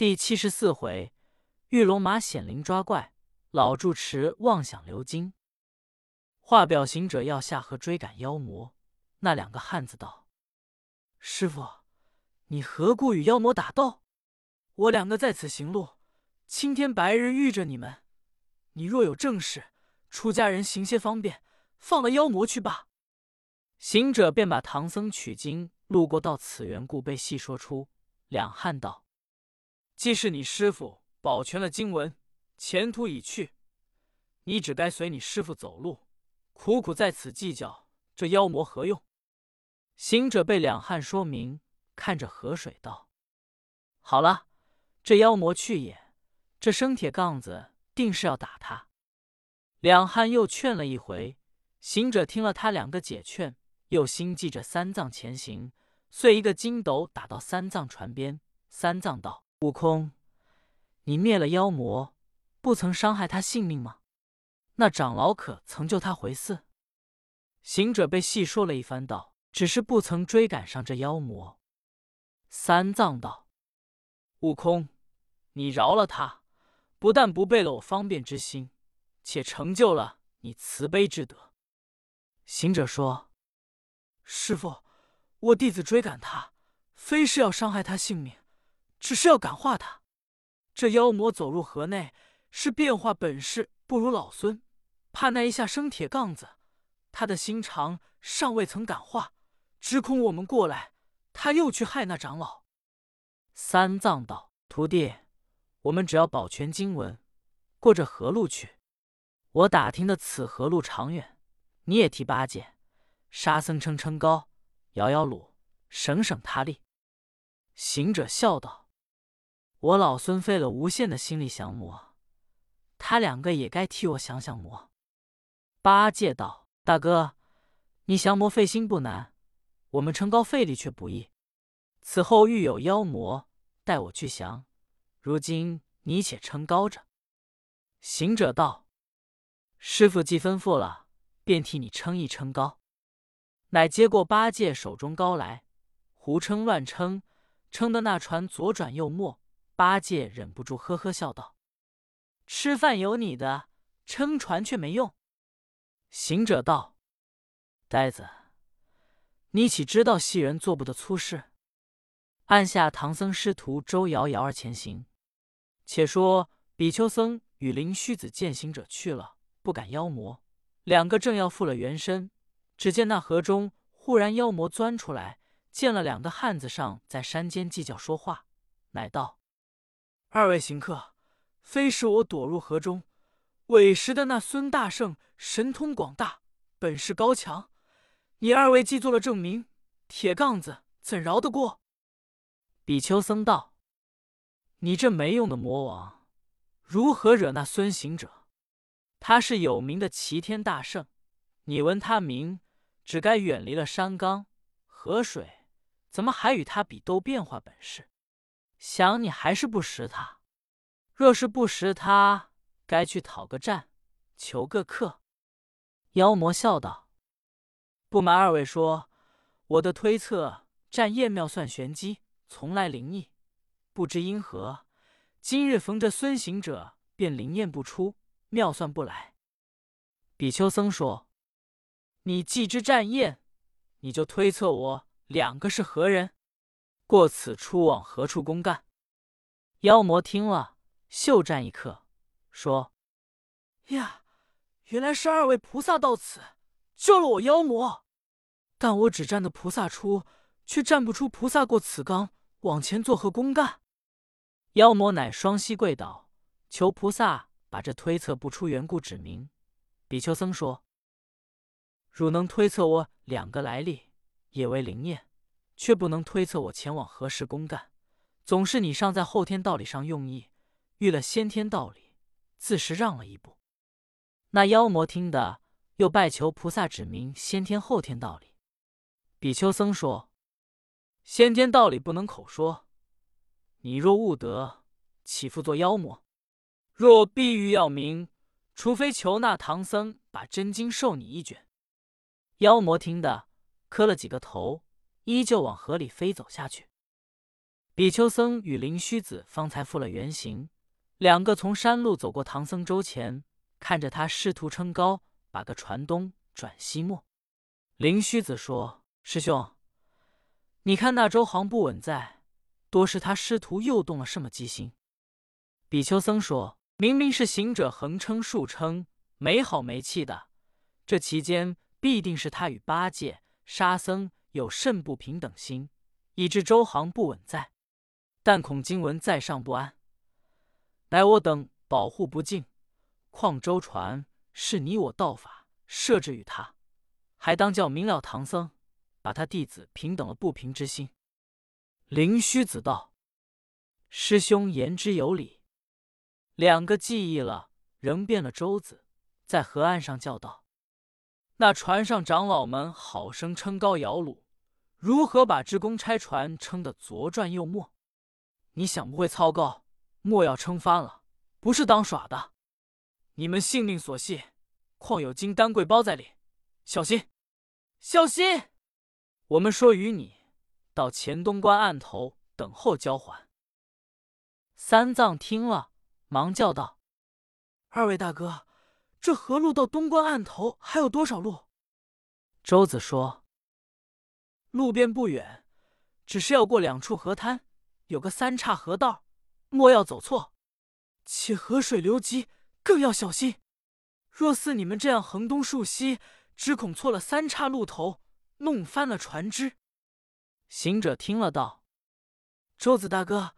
第七十四回，玉龙马显灵抓怪，老住持妄想流金。画表行者要下河追赶妖魔，那两个汉子道：“师傅，你何故与妖魔打斗？我两个在此行路，青天白日遇着你们，你若有正事，出家人行些方便，放了妖魔去罢。”行者便把唐僧取经路过到此缘故，被细说出。两汉道：“既是你师傅保全了经文，前途已去，你只该随你师傅走路，苦苦在此计较这妖魔何用？”行者被两汉说明，看着河水道：“好了，这妖魔去也，这生铁杠子定是要打他。”两汉又劝了一回，行者听了他两个解劝。又心记着三藏前行，遂一个筋斗打到三藏船边。三藏道：“悟空，你灭了妖魔，不曾伤害他性命吗？那长老可曾救他回寺？”行者被细说了一番，道：“只是不曾追赶上这妖魔。”三藏道：“悟空，你饶了他，不但不背了我方便之心，且成就了你慈悲之德。”行者说。师傅，我弟子追赶他，非是要伤害他性命，只是要感化他。这妖魔走入河内，是变化本事不如老孙，怕那一下生铁杠子，他的心肠尚未曾感化，只恐我们过来，他又去害那长老。三藏道：“徒弟，我们只要保全经文，过这河路去。我打听的此河路长远，你也提八戒。”沙僧撑撑高，摇摇橹，省省他力。行者笑道：“我老孙费了无限的心力降魔，他两个也该替我降降魔。”八戒道：“大哥，你降魔费心不难，我们撑高费力却不易。此后遇有妖魔，待我去降。如今你且撑高着。”行者道：“师傅既吩咐了，便替你撑一撑高。”乃接过八戒手中高来，胡撑乱撑，撑得那船左转右没。八戒忍不住呵呵笑道：“吃饭有你的，撑船却没用。”行者道：“呆子，你岂知道戏人做不得粗事？”按下唐僧师徒周摇摇而前行。且说比丘僧与灵虚子见行者去了，不敢妖魔，两个正要复了原身。只见那河中忽然妖魔钻出来，见了两个汉子上在山间计较说话，乃道：“二位行客，非是我躲入河中，委实的那孙大圣神通广大，本事高强。你二位既做了证明，铁杠子怎饶得过？”比丘僧道：“你这没用的魔王，如何惹那孙行者？他是有名的齐天大圣，你闻他名。”只该远离了山冈河水，怎么还与他比斗变化本事？想你还是不识他。若是不识他，该去讨个战，求个客。妖魔笑道：“不瞒二位说，我的推测，战燕妙算玄机，从来灵异。不知因何，今日逢着孙行者，便灵验不出，妙算不来。”比丘僧说。你既知战燕，你就推测我两个是何人？过此处往何处公干？妖魔听了，袖战一刻，说：“呀，原来是二位菩萨到此救了我妖魔，但我只站得菩萨出，却站不出菩萨过此冈，往前作何公干？”妖魔乃双膝跪倒，求菩萨把这推测不出缘故指明。比丘僧说。汝能推测我两个来历，也为灵验，却不能推测我前往何时公干。总是你尚在后天道理上用意，遇了先天道理，自是让了一步。那妖魔听得，又拜求菩萨指明先天后天道理。比丘僧说：“先天道理不能口说，你若悟得，岂复做妖魔？若必欲要明，除非求那唐僧把真经授你一卷。”妖魔听得，磕了几个头，依旧往河里飞走下去。比丘僧与灵虚子方才复了原形，两个从山路走过唐僧周前，看着他师徒撑高，把个船东转西没。灵虚子说：“师兄，你看那周行不稳在，多是他师徒又动了什么机心？”比丘僧说：“明明是行者横撑竖撑，没好没气的，这期间必定是他与八戒、沙僧有甚不平等心，以致周行不稳在。”但恐经文在上不安，乃我等保护不敬。况舟船是你我道法设置与他，还当叫明了唐僧，把他弟子平等了不平之心。灵虚子道：“师兄言之有理。”两个记忆了，仍变了舟子，在河岸上叫道：“那船上长老们好生撑高摇橹，如何把支公差船撑得左转右没？”你想不会操高，莫要撑翻了，不是当耍的。你们性命所系，况有金丹桂包在里，小心，小心！我们说与你到前东关岸头等候交还。三藏听了，忙叫道：“二位大哥，这河路到东关岸头还有多少路？”周子说：“路边不远，只是要过两处河滩。”有个三岔河道，莫要走错。且河水流急，更要小心。若似你们这样横东竖西，只恐错了三岔路头，弄翻了船只。行者听了道：“周子大哥，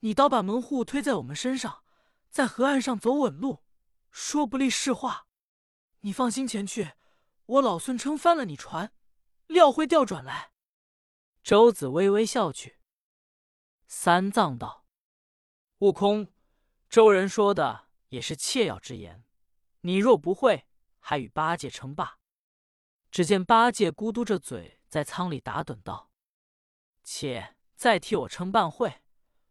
你倒把门户推在我们身上，在河岸上走稳路，说不利是话。你放心前去，我老孙撑翻了你船，料会调转来。”周子微微笑去。三藏道：“悟空，周人说的也是切要之言。你若不会，还与八戒称霸。”只见八戒咕嘟着嘴在舱里打盹道：“且再替我称半会。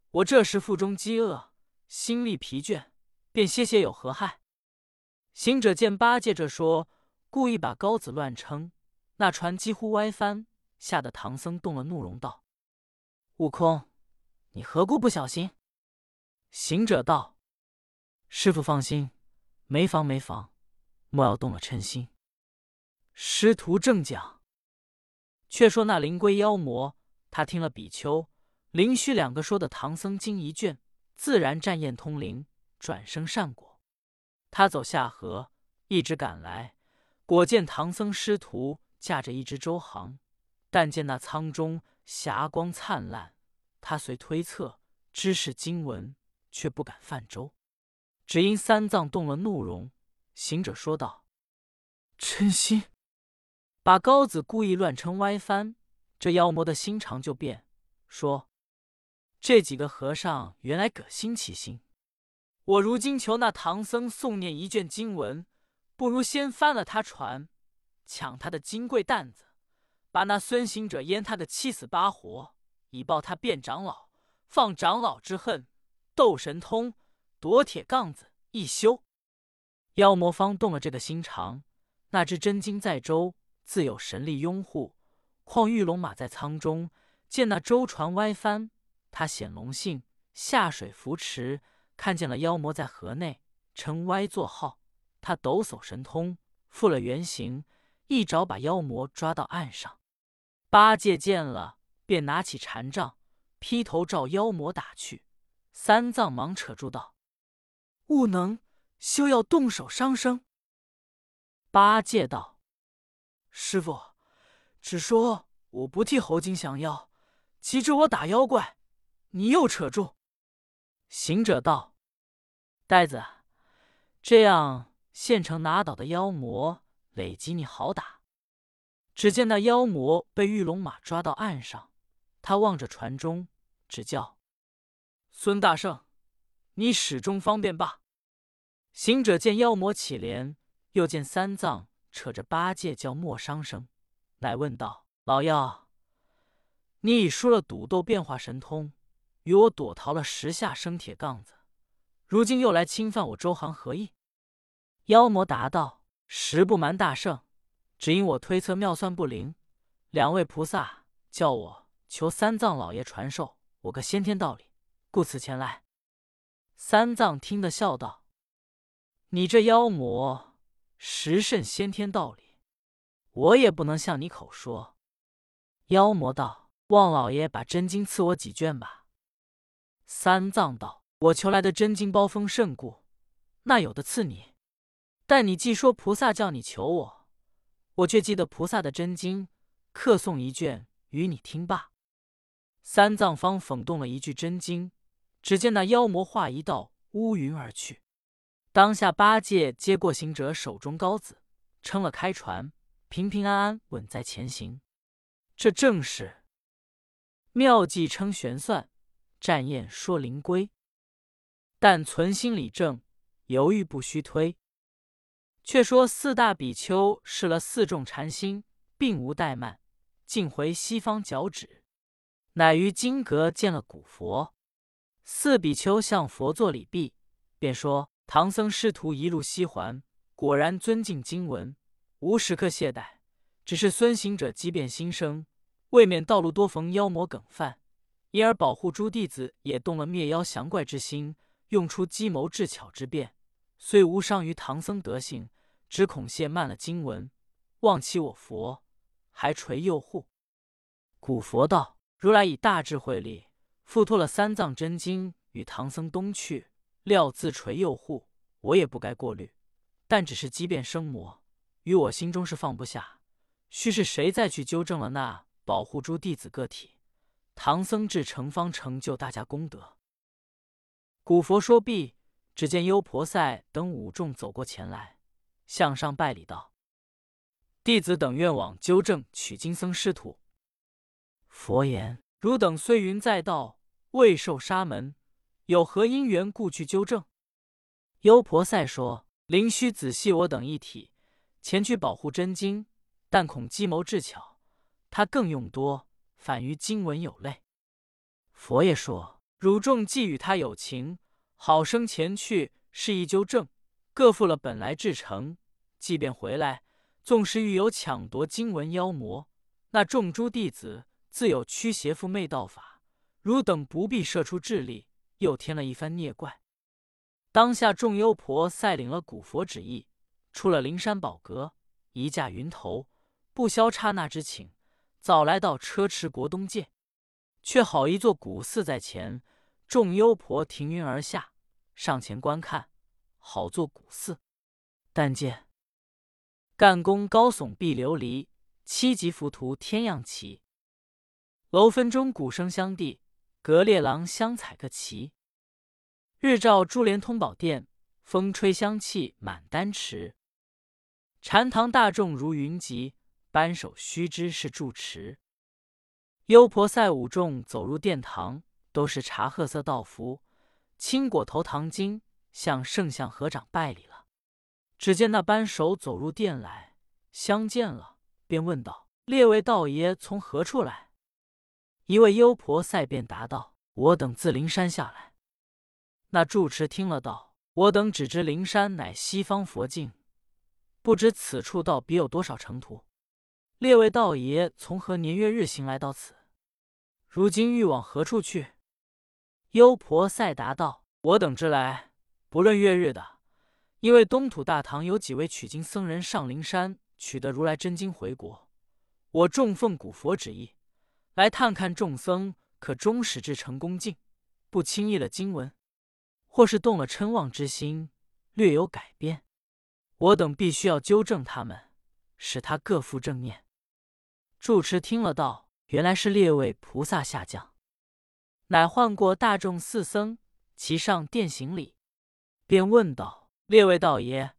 我这时腹中饥饿，心力疲倦，便歇歇有何害？”行者见八戒这说，故意把篙子乱撑，那船几乎歪翻，吓得唐僧动了怒容道：“悟空！”你何故不小心？行者道：“师傅放心，没妨没妨，莫要动了嗔心。”师徒正讲，却说那灵龟妖魔，他听了比丘、灵虚两个说的唐僧经一卷，自然战验通灵，转生善果。他走下河，一直赶来，果见唐僧师徒驾着一只舟行，但见那舱中霞光灿烂。他虽推测知是经文，却不敢泛舟，只因三藏动了怒容。行者说道：“嗔心，把高子故意乱称歪翻，这妖魔的心肠就变，说：这几个和尚原来葛心起心。我如今求那唐僧诵念一卷经文，不如先翻了他船，抢他的金贵担子，把那孙行者淹他的七死八活。”以报他变长老，放长老之恨，斗神通，夺铁杠子，一休。妖魔方动了这个心肠，那只真经在舟，自有神力拥护。况玉龙马在舱中，见那舟船歪翻，他显龙性，下水扶持，看见了妖魔在河内撑歪作号，他抖擞神通，复了原形，一爪把妖魔抓到岸上。八戒见了。便拿起禅杖，劈头照妖魔打去。三藏忙扯住道：“悟能，休要动手伤生。”八戒道：“师傅，只说我不替猴精降妖，岂知我打妖怪，你又扯住。”行者道：“呆子，这样现成拿倒的妖魔，累积你好打。”只见那妖魔被玉龙马抓到岸上。他望着船中，只叫：“孙大圣，你始终方便罢。”行者见妖魔起莲，又见三藏扯着八戒叫莫伤生，乃问道：“老妖，你已输了赌斗变化神通，与我躲逃了十下生铁杠子，如今又来侵犯我周行，何意？”妖魔答道：“实不瞒大圣，只因我推测妙算不灵，两位菩萨叫我。”求三藏老爷传授我个先天道理，故此前来。”三藏听得笑道：“你这妖魔实甚先天道理，我也不能向你口说。”妖魔道：“望老爷把真经赐我几卷吧。”三藏道：“我求来的真经包封甚故，那有的赐你。但你既说菩萨叫你求我，我却记得菩萨的真经，客送一卷与你听罢。”三藏方讽动了一句真经，只见那妖魔化一道乌云而去。当下八戒接过行者手中篙子，撑了开船，平平安安稳在前行。这正是妙计称玄算。战宴说灵龟，但存心理正，犹豫不须推。却说四大比丘试了四众禅心，并无怠慢，尽回西方脚趾。乃于金阁见了古佛，四比丘向佛作礼毕，便说：“唐僧师徒一路西还，果然尊敬经文，无时刻懈怠。只是孙行者机变心生，未免道路多逢妖魔梗犯。”因而保护诸弟子，也动了灭妖降怪之心，用出计谋智巧之变，虽无伤于唐僧德性，只恐亵慢了经文，忘其我佛，还垂佑护。古佛道：如来以大智慧力，付托了三藏真经与唐僧东去，料自垂佑护，我也不该过虑。但只是机变生魔，于我心中是放不下。须是谁再去纠正了那保护诸弟子个体？唐僧至成方成就大家功德。古佛说毕，只见优婆塞等五众走过前来，向上拜礼道：“弟子等愿往纠正取经僧师徒。”佛言：“汝等虽云在道，未受沙门，有何因缘故去纠正？”优婆塞说：“灵须仔细我等一体，前去保护真经，但恐计谋智巧，他更用多。”反于经文有类，佛爷说：“汝众既与他有情，好生前去示意纠正，各负了本来至诚。即便回来，纵使遇有抢夺经文妖魔，那众诸弟子自有驱邪附媚道法，汝等不必设出智力，又添了一番孽怪。”当下众幽婆塞领了古佛旨意，出了灵山宝阁，一驾云头，不消刹那之请。早来到车迟国东界，却好一座古寺在前，众幽婆停云而下，上前观看，好座古寺。但见干宫高耸碧琉璃，七级浮屠天样奇。楼分钟鼓声相递，隔列廊香彩各齐。日照珠帘通宝殿，风吹香气满丹池。禅堂大众如云集。扳手须知是住持，优婆塞五众走入殿堂，都是茶褐色道服，青果头唐巾，向圣相合掌拜礼了。只见那扳手走入殿来，相见了，便问道：“列位道爷从何处来？”一位优婆塞便答道：“我等自灵山下来。”那住持听了道：“我等只知灵山乃西方佛境，不知此处道别有多少程途。”列位道爷从何年月日行来到此？如今欲往何处去？优婆塞答道：“我等之来，不论月日的，因为东土大唐有几位取经僧人上灵山取得如来真经回国，我众奉古佛旨意，来探看众僧可终始至诚恭敬，不轻易了经文，或是动了嗔妄之心，略有改变，我等必须要纠正他们，使他各复正念。”住持听了道：“原来是列位菩萨下降，乃唤过大众四僧，齐上殿行礼，便问道：‘列位道爷，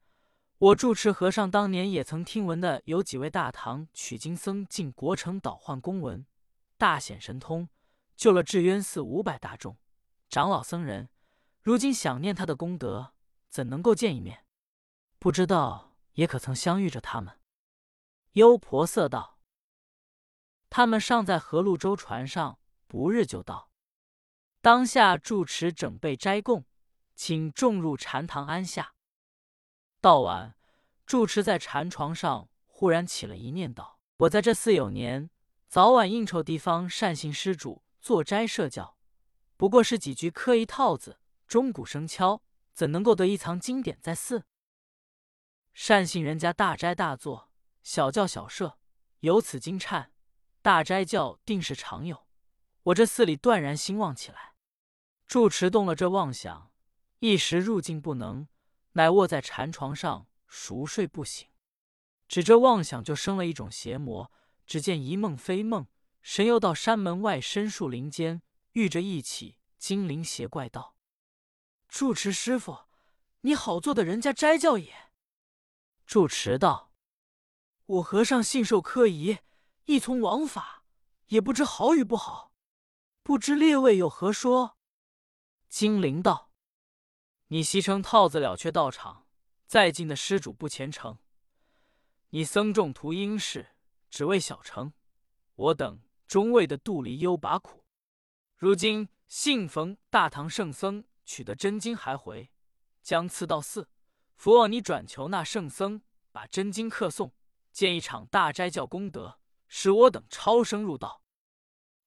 我住持和尚当年也曾听闻的，有几位大唐取经僧进国城倒换公文，大显神通，救了智渊寺五百大众长老僧人。如今想念他的功德，怎能够见一面？不知道也可曾相遇着他们？’优婆塞道。”他们尚在河路舟船上，不日就到。当下住持整备斋供，请众入禅堂安下。到晚，住持在禅床上忽然起了一念，道：“我在这寺有年，早晚应酬地方善信施主做斋设教，不过是几句刻意套子，钟鼓声敲，怎能够得一藏经典在寺？善信人家大斋大坐，小教小设，有此金忏，大斋教定是常有。我这寺里断然兴旺起来。住持动了这妄想，一时入境不能，乃卧在禅床上熟睡不醒。只这妄想就生了一种邪魔，只见一梦非梦，神游到山门外深树林间，遇着一起精灵邪怪道：“住持师傅，你好做的人家斋教也。”住持道：“我和尚信受科仪，亦从王法，也不知好与不好。”不知列位有何说？精灵道：“你袭成套子了却道场，再进的施主不虔诚。你僧众图应世，只为小成。我等终为的肚里忧把苦。如今幸逢大唐圣僧取得真经还回，将赐到寺，伏望你转求那圣僧，把真经刻诵，建一场大斋教功德，使我等超生入道。”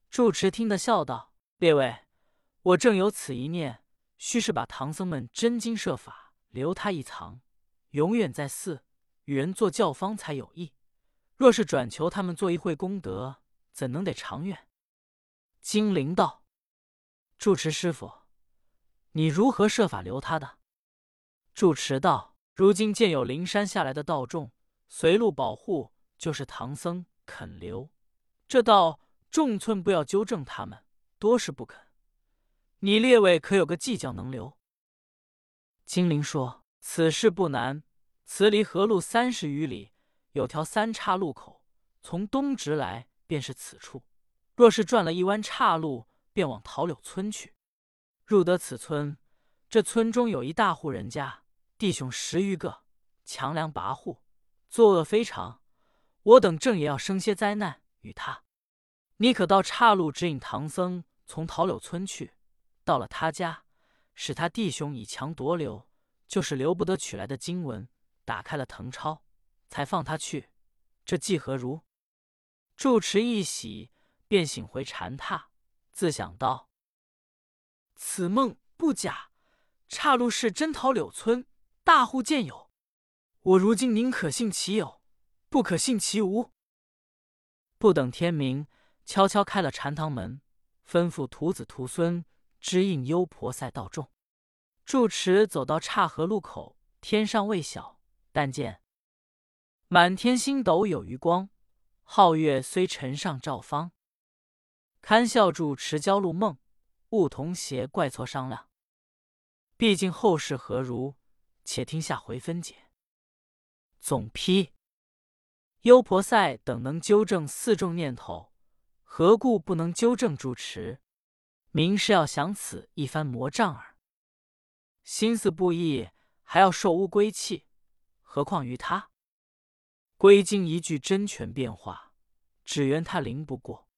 住持听得笑道：“列位，我正有此一念，须是把唐僧们真经设法留他一藏，永远在寺与人做教方才有益。若是转求他们做一会功德，怎能得长远？”精灵道：“住持师傅，你如何设法留他的？”住持道：“如今见有灵山下来的道众随路保护，就是唐僧肯留这道。”众村不要纠正他们，多是不肯。你列位可有个计较能留？精灵说：“此事不难。此离河路三十余里，有条三岔路口，从东直来便是此处。若是转了一弯岔路，便往桃柳村去。入得此村，这村中有一大户人家，弟兄十余个，强梁跋扈，作恶非常。我等正也要生些灾难与他。”你可到岔路指引唐僧从桃柳村去，到了他家，使他弟兄以强夺留，就是留不得取来的经文，打开了誊抄，才放他去。这计何如？住持一喜，便醒回禅榻，自想道：“此梦不假，岔路是真桃柳村，大户见有。我如今宁可信其有，不可信其无。”不等天明。悄悄开了禅堂门，吩咐徒子徒孙支应优婆塞道众。住持走到岔河路口，天上未晓，但见满天星斗有余光，皓月虽沉上照方。堪笑住持交路梦，悟同邪怪错商量。毕竟后事何如，且听下回分解。总批：优婆塞等能纠正四众念头。何故不能纠正住持？明是要想此一番魔障耳。心思不易，还要受乌龟气，何况于他？归经一句真权变化，只缘他灵不过。